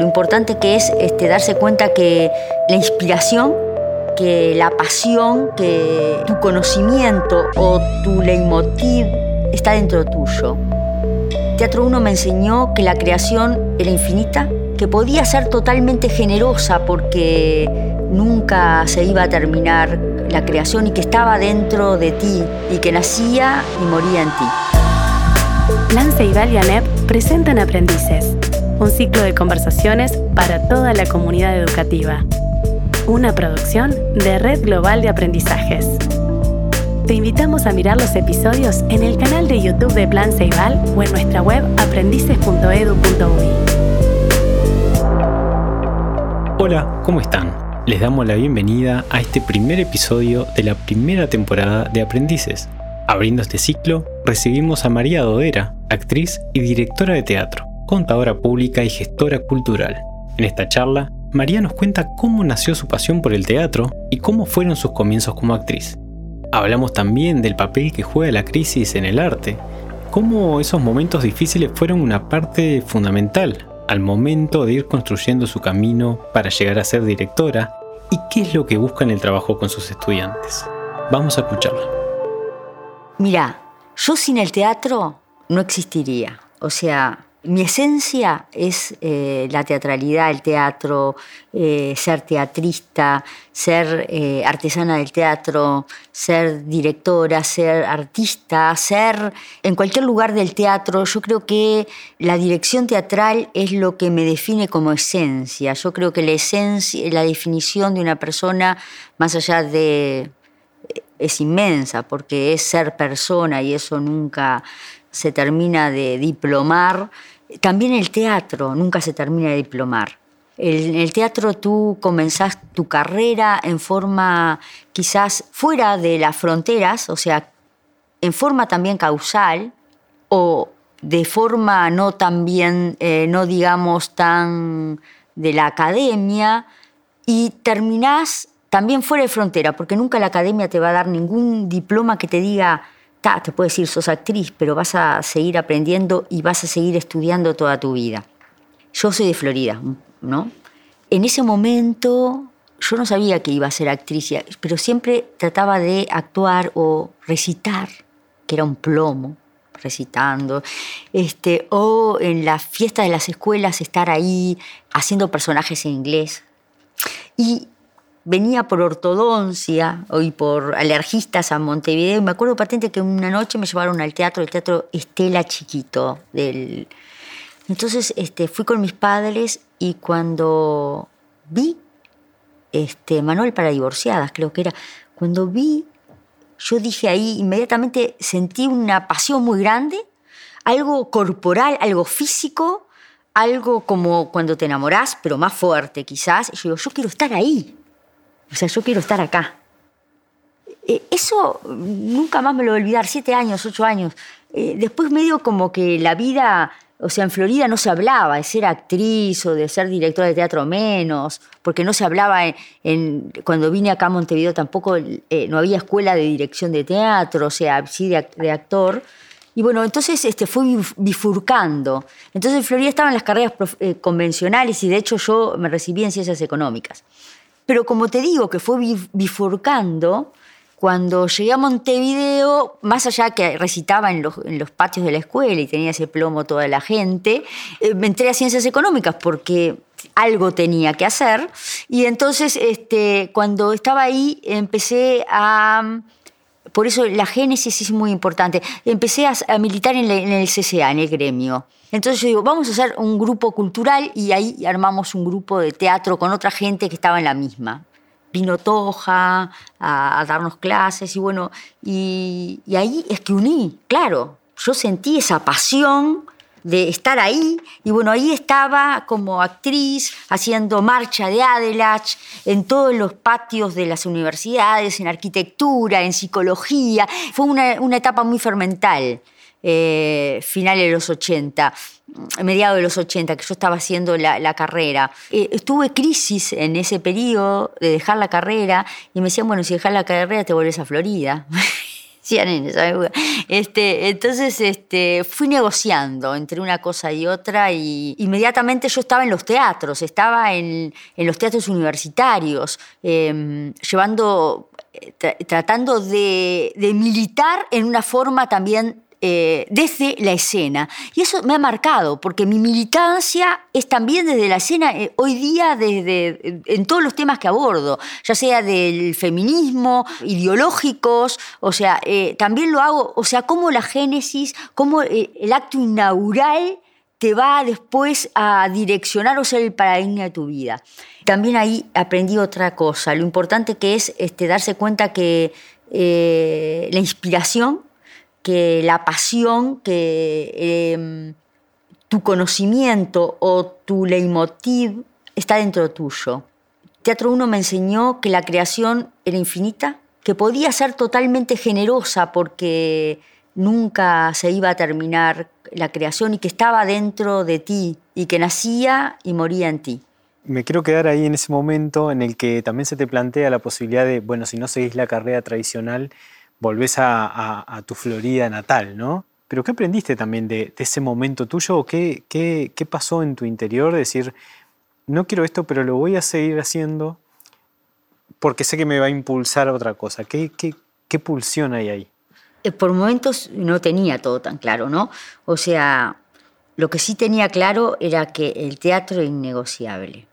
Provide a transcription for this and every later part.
lo importante que es este, darse cuenta que la inspiración, que la pasión, que tu conocimiento o tu leitmotiv está dentro tuyo. Teatro 1 me enseñó que la creación era infinita, que podía ser totalmente generosa porque nunca se iba a terminar la creación y que estaba dentro de ti y que nacía y moría en ti. Plan Ceibal y ANEP presentan Aprendices, un ciclo de conversaciones para toda la comunidad educativa. Una producción de Red Global de Aprendizajes. Te invitamos a mirar los episodios en el canal de YouTube de Plan Ceibal o en nuestra web aprendices.edu.uy. Hola, ¿cómo están? Les damos la bienvenida a este primer episodio de la primera temporada de Aprendices. Abriendo este ciclo, recibimos a María Dodera, actriz y directora de teatro, contadora pública y gestora cultural. En esta charla, María nos cuenta cómo nació su pasión por el teatro y cómo fueron sus comienzos como actriz. Hablamos también del papel que juega la crisis en el arte, cómo esos momentos difíciles fueron una parte fundamental al momento de ir construyendo su camino para llegar a ser directora y qué es lo que busca en el trabajo con sus estudiantes. Vamos a escucharla. Mira, yo sin el teatro no existiría. O sea, mi esencia es eh, la teatralidad, el teatro, eh, ser teatrista, ser eh, artesana del teatro, ser directora, ser artista, ser en cualquier lugar del teatro. Yo creo que la dirección teatral es lo que me define como esencia. Yo creo que la esencia, la definición de una persona, más allá de es inmensa porque es ser persona y eso nunca se termina de diplomar. También el teatro nunca se termina de diplomar. En el teatro tú comenzás tu carrera en forma quizás fuera de las fronteras, o sea, en forma también causal o de forma no también, eh, no digamos tan de la academia, y terminás también fuera de frontera, porque nunca la academia te va a dar ningún diploma que te diga, te puede decir, sos actriz, pero vas a seguir aprendiendo y vas a seguir estudiando toda tu vida. Yo soy de Florida, ¿no? En ese momento yo no sabía que iba a ser actriz, pero siempre trataba de actuar o recitar, que era un plomo, recitando, este, o en la fiesta de las escuelas estar ahí haciendo personajes en inglés. Y venía por ortodoncia y por alergistas a Montevideo. Y me acuerdo patente que una noche me llevaron al teatro, el teatro Estela Chiquito. Del... Entonces este, fui con mis padres y cuando vi este, Manuel para divorciadas, creo que era, cuando vi, yo dije ahí, inmediatamente sentí una pasión muy grande, algo corporal, algo físico, algo como cuando te enamorás, pero más fuerte quizás. Y yo digo, yo quiero estar ahí. O sea, yo quiero estar acá. Eh, eso nunca más me lo voy a olvidar, siete años, ocho años. Eh, después medio como que la vida, o sea, en Florida no se hablaba de ser actriz o de ser directora de teatro menos, porque no se hablaba en, cuando vine acá a Montevideo tampoco, eh, no había escuela de dirección de teatro, o sea, sí de, actor. Y bueno, entonces este, fui bifurcando. Entonces en Florida estaban las carreras convencionales y de hecho yo me recibí en ciencias económicas. Pero como te digo, que fue bifurcando, cuando llegué a Montevideo, más allá que recitaba en los, patios de la escuela y tenía ese plomo toda la gente, eh, me entré a ciencias económicas porque algo tenía que hacer. Y entonces, este, cuando estaba ahí, empecé a... Por eso la génesis es muy importante. Empecé a, militar en, en el CCA, en el gremio. Entonces yo digo, vamos a hacer un grupo cultural y ahí armamos un grupo de teatro con otra gente que estaba en la misma. Vino Toja a, darnos clases y bueno, y, ahí es que uní, claro, yo sentí esa pasión de estar ahí. Y bueno, ahí estaba como actriz haciendo marcha de Adelach en todos los patios de las universidades, en arquitectura, en psicología. Fue una, una etapa muy fermental eh, finales de los 80, mediados de los 80, que yo estaba haciendo la, carrera. Eh, tuve crisis en ese periodo de dejar la carrera y me decían, bueno, si dejas la carrera te vuelves a Florida. Este, entonces este, fui negociando entre una cosa y otra y inmediatamente yo estaba en los teatros, estaba en, los teatros universitarios, em, llevando, eh, tratando de militar en una forma también eh, desde la escena. Y eso me ha marcado, porque mi militancia es también desde la escena, eh, hoy día desde, en todos los temas que abordo, ya sea del feminismo, ideológicos, o sea, eh, también lo hago, o sea, como la génesis, como el acto inaugural te va después a direccionar o ser el paradigma de tu vida. También ahí aprendí otra cosa, lo importante que es este, darse cuenta que la inspiración que la pasión, que em, tu conocimiento o tu leitmotiv está dentro tuyo. Teatro 1 me enseñó que la creación era infinita, que podía ser totalmente generosa porque nunca se iba a terminar la creación y que estaba dentro de ti y que nacía y moría en ti. Me quiero quedar ahí en ese momento en el que también se te plantea la posibilidad de, bueno, si no seguís la carrera tradicional, volvés a, tu Florida natal, ¿no? Pero ¿qué aprendiste también de, ese momento tuyo? ¿Qué, qué, qué pasó en tu interior? De decir, no quiero esto, pero lo voy a seguir haciendo porque sé que me va a impulsar a otra cosa. ¿Qué, qué, qué pulsión hay ahí? Eh, por momentos no tenía todo tan claro, ¿no? O sea, lo que sí tenía claro era que el teatro es innegociable.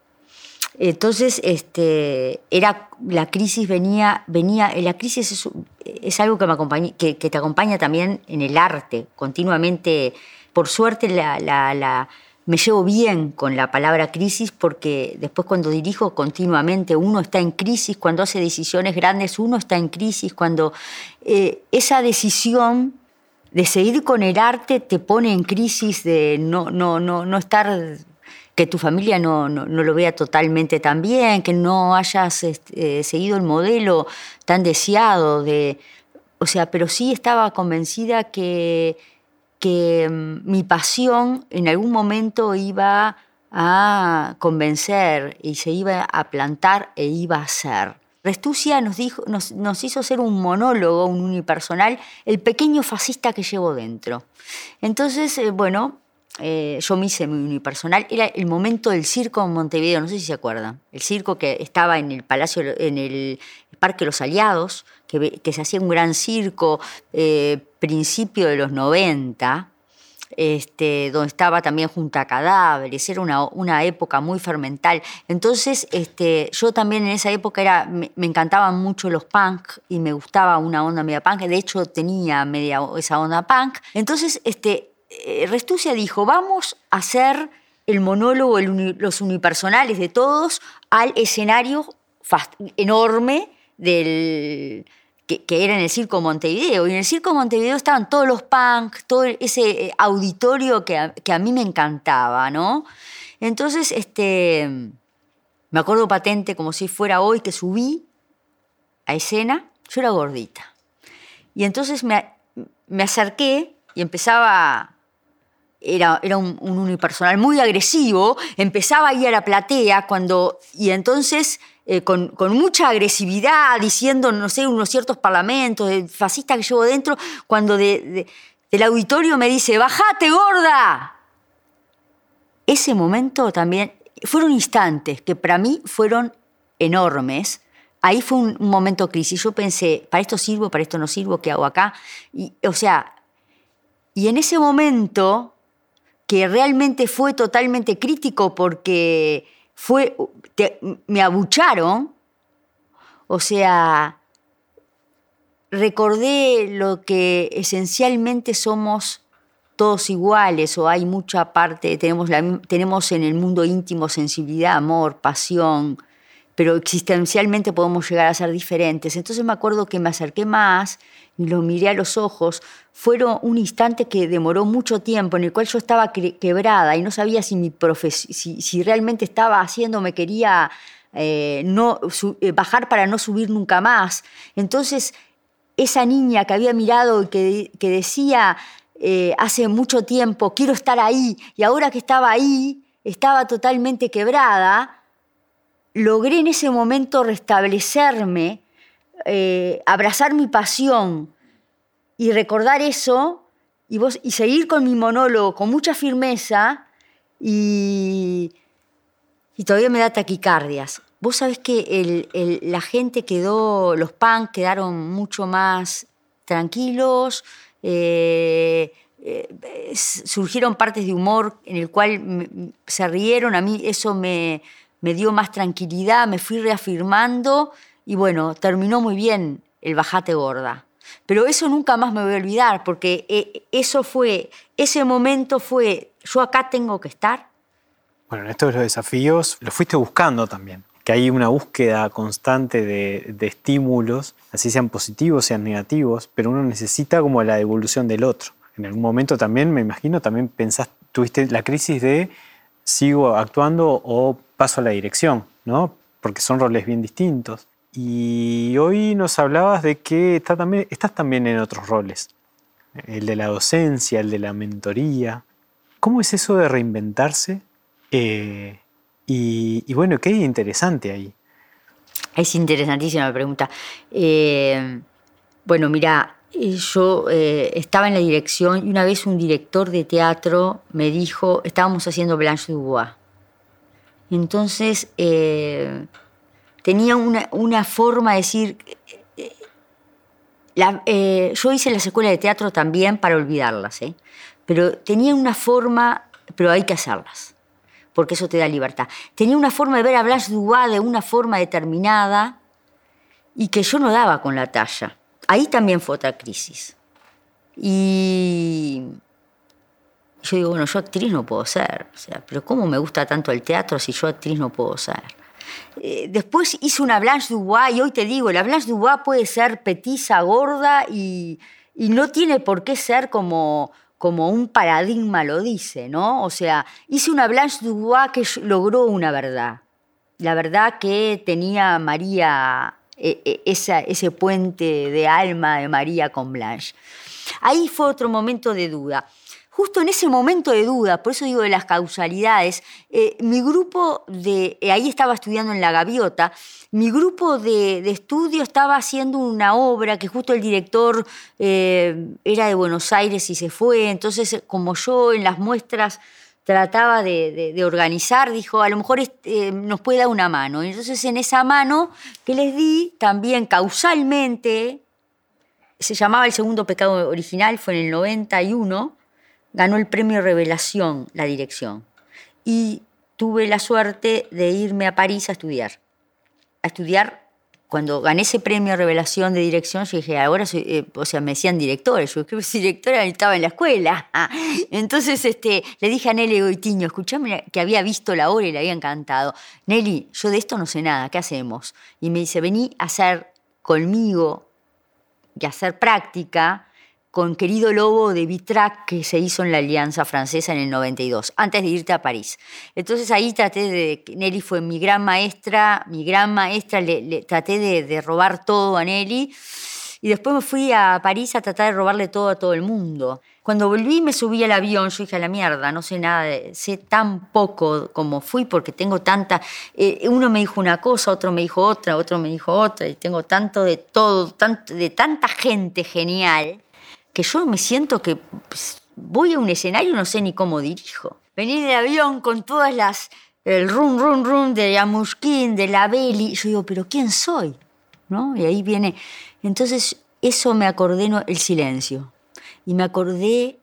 Entonces, este, era, la crisis venía, venía, la crisis es, algo que, me acompaña, que, te acompaña también en el arte, continuamente. Por suerte la, la, me llevo bien con la palabra crisis porque después cuando dirijo continuamente uno está en crisis, cuando hace decisiones grandes uno está en crisis, cuando eh, esa decisión de seguir con el arte te pone en crisis de no, no, no, no estar que tu familia no, lo vea totalmente tan bien, que no hayas este, eh, seguido el modelo tan deseado de... O sea, pero sí estaba convencida que, que mm, mi pasión en algún momento iba a convencer y se iba a plantar e iba a ser. Restucia nos, dijo, nos, nos, hizo ser un monólogo, un unipersonal, el pequeño fascista que llevo dentro. Entonces, eh, bueno, eh, yo me hice mi unipersonal, era el momento del circo en Montevideo, no sé si se acuerdan, el circo que estaba en el Palacio, en el Parque Los Aliados, que, se hacía un gran circo, eh, principio de los 90, este, donde estaba también junto a cadáveres, era una, época muy fermental. Entonces, este, yo también en esa época era, me, me, encantaban mucho los punk y me gustaba una onda media punk, de hecho tenía media esa onda punk. Entonces, este, Restucia dijo, vamos a hacer el monólogo, los unipersonales de todos al escenario enorme del, que, era en el Circo Montevideo. Y en el Circo Montevideo estaban todos los punk, todo ese eh, auditorio que a, mí me encantaba, ¿no? Entonces, este, me acuerdo patente como si fuera hoy que subí a escena, yo era gordita. Y entonces me, me acerqué y empezaba era, era un, unipersonal muy agresivo, empezaba a ir a la platea cuando, y entonces eh, con, mucha agresividad, diciendo, no sé, unos ciertos parlamentos, de fascista que llevo dentro, cuando del auditorio me dice, bajate gorda. Ese momento también, fueron instantes que para mí fueron enormes. Ahí fue un, momento crisis. Yo pensé, ¿para esto sirvo? ¿Para esto no sirvo? ¿Qué hago acá? Y, o sea, y en ese momento que realmente fue totalmente crítico porque fue, me abucharon, o sea, recordé lo que esencialmente somos todos iguales o hay mucha parte, tenemos, tenemos en el mundo íntimo sensibilidad, amor, pasión, pero existencialmente podemos llegar a ser diferentes. Entonces me acuerdo que me acerqué más lo miré a los ojos. Fueron un instante que demoró mucho tiempo, en el cual yo estaba quebrada y no sabía si, mi si, realmente estaba haciendo, me quería eh, no, eh, bajar para no subir nunca más. Entonces, esa niña que había mirado y que, que decía eh, hace mucho tiempo, quiero estar ahí, y ahora que estaba ahí, estaba totalmente quebrada, logré en ese momento restablecerme, eh, abrazar mi pasión y recordar eso y, seguir con mi monólogo con mucha firmeza y, todavía me da taquicardias. Vos sabés que la gente quedó, los punk quedaron mucho más tranquilos, eh, eh, surgieron partes de humor en el cual se rieron, a mí eso me, me dio más tranquilidad, me fui reafirmando y bueno, terminó muy bien el bajate gorda. Pero eso nunca más me voy a olvidar, porque eh, eso fue, ese momento fue, yo acá tengo que estar. Bueno, en estos desafíos los fuiste buscando también, que hay una búsqueda constante de, de estímulos, así sean positivos, sean negativos, pero uno necesita como la devolución del otro. En algún momento también, me imagino, también pensaste, tuviste la crisis de sigo actuando o paso a la dirección, ¿no? Porque son roles bien distintos. Y hoy nos hablabas de que también, estás también en otros roles, el de la docencia, el de la mentoría. ¿Cómo es eso de reinventarse? Eh, y, bueno, ¿qué interesante ahí? Es interesantísima la pregunta. Eh, bueno, mira, yo eh, estaba en la dirección y una vez un director de teatro me dijo, estábamos haciendo Blanche Dubois. Entonces tenía una, forma de decir... Eh, yo hice las escuelas de teatro también para olvidarlas, ¿eh? pero tenía una forma, pero hay que hacerlas, porque eso te da libertad. Tenía una forma de ver a Blanche Dubois de una forma determinada y que yo no daba con la talla. Ahí también fue otra crisis. Y yo digo, bueno, yo actriz no puedo ser, o sea, pero ¿cómo me gusta tanto el teatro si yo actriz no puedo ser? Eh, después hice una Blanche Dubois y hoy te digo, la Blanche Dubois puede ser petiza, gorda y, no tiene por qué ser como, un paradigma lo dice, ¿no? O sea, hice una Blanche Dubois que logró una verdad. La verdad que tenía María, e, e, ese puente de alma de María con Blanche. Ahí fue otro momento de duda justo en ese momento de duda, por eso digo de las causalidades, eh, mi grupo de, eh, ahí estaba estudiando en La Gaviota, mi grupo de, estudio estaba haciendo una obra que justo el director eh, era de Buenos Aires y se fue, entonces como yo en las muestras trataba de, organizar, dijo, a lo mejor nos puede dar una mano. Entonces en esa mano que les di, también causalmente, se llamaba El Segundo Pecado Original, fue en el 91, ganó el premio Revelación la dirección. Y tuve la suerte de irme a París a estudiar. A estudiar, cuando gané ese premio Revelación de dirección, yo dije, ahora soy, eh, o sea, me decían directores, yo que directora estaba en la escuela. Entonces este, le dije a Nelly Goitiño, escuchame que había visto la obra y le había encantado. Nelly, yo de esto no sé nada, ¿qué hacemos? Y me dice, vení a hacer conmigo a hacer práctica con Querido Lobo de Vitrac que se hizo en la Alianza Francesa en el 92, antes de irte a París. Entonces ahí traté de, Nelly fue mi gran maestra, mi gran maestra, le, traté de, robar todo a Nelly y después me fui a París a tratar de robarle todo a todo el mundo. Cuando volví me subí al avión, yo dije a la mierda, no sé nada, sé tan poco como fui porque tengo tanta, eh, uno me dijo una cosa, otro me dijo otra, otro me dijo otra y tengo tanto de todo, tanto, de tanta gente genial que yo me siento que pues, voy a un escenario y no sé ni cómo dirijo. Venir de avión con todas las, el rum, rum, rum de Yamushkin, de la Beli, yo digo, pero ¿quién soy? ¿No? Y ahí viene, entonces eso me acordé, el silencio, y me acordé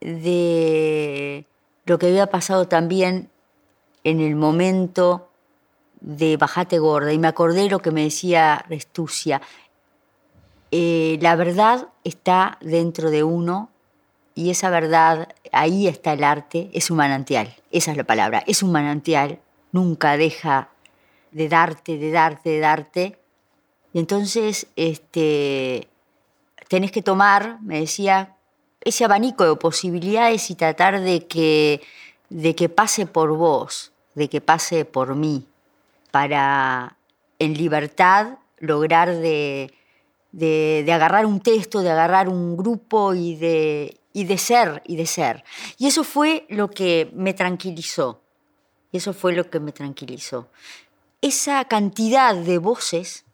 de lo que había pasado también en el momento de Bajate Gorda, y me acordé lo que me decía Restucia, eh, la verdad está dentro de uno y esa verdad, ahí está el arte, es un manantial, esa es la palabra, es un manantial, nunca deja de darte, de darte, de darte. Y entonces este, tenés que tomar, me decía, ese abanico de posibilidades y tratar de que, de que pase por vos, de que pase por mí, para en libertad lograr de de, agarrar un texto, de agarrar un grupo y de, y de ser, y de ser. Y eso fue lo que me tranquilizó. Y eso fue lo que me tranquilizó. Esa cantidad de voces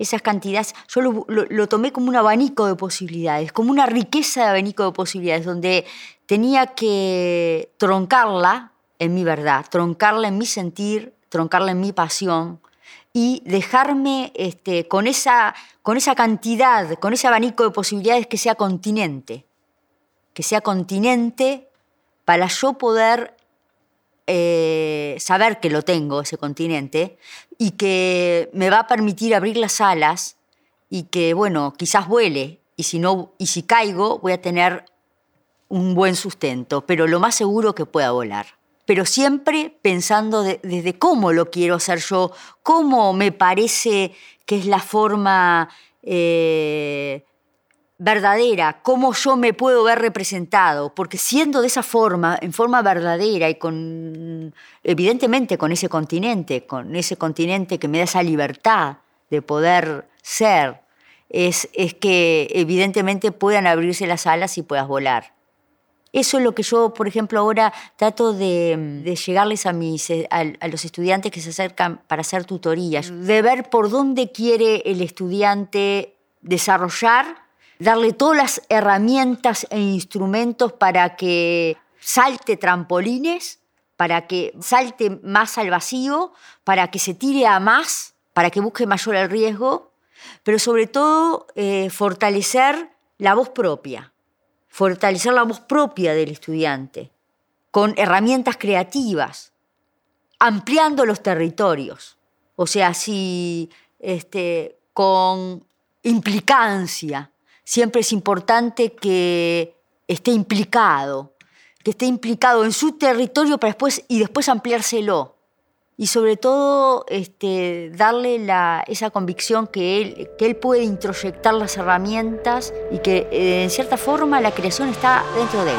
esas cantidades, yo lo, tomé como un abanico de posibilidades, como una riqueza de abanico de posibilidades, donde tenía que troncarla en mi verdad, troncarla en mi sentir, troncarla en mi pasión y dejarme este, con, esa, con esa cantidad, con ese abanico de posibilidades que sea continente, que sea continente para yo poder eh, saber que lo tengo, ese continente, y que me va a permitir abrir las alas y que, bueno, quizás vuele, y si, no, y si caigo voy a tener un buen sustento, pero lo más seguro que pueda volar. Pero siempre pensando desde cómo lo quiero hacer yo, cómo me parece que es la forma eh, verdadera, cómo yo me puedo ver representado, porque siendo de esa forma, en forma verdadera y con, evidentemente con ese continente, con ese continente que me da esa libertad de poder ser, es, es que evidentemente puedan abrirse las alas y puedas volar. Eso es lo que yo, por ejemplo, ahora trato de, llegarles a, mis, a, a, los estudiantes que se acercan para hacer tutorías, de ver por dónde quiere el estudiante desarrollar darle todas las herramientas e instrumentos para que salte trampolines, para que salte más al vacío, para que se tire a más, para que busque mayor el riesgo, pero sobre todo eh, fortalecer la voz propia, fortalecer la voz propia del estudiante, con herramientas creativas, ampliando los territorios. O sea, si este, con implicancia, siempre es importante que esté implicado, que esté implicado en su territorio para después, y después ampliárselo. Y sobre todo este, darle esa convicción que él, puede introyectar las herramientas y que eh, en cierta forma la creación está dentro de él.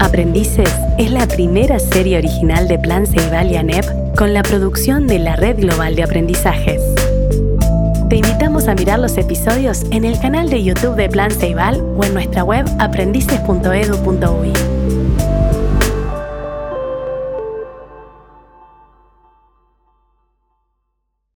Aprendices es la primera serie original de Plan Ceibal y ANEP con la producción de la Red Global de Aprendizajes. Te invitamos a mirar los episodios en el canal de YouTube de Plan Ceibal o en nuestra web aprendices.edu.uy.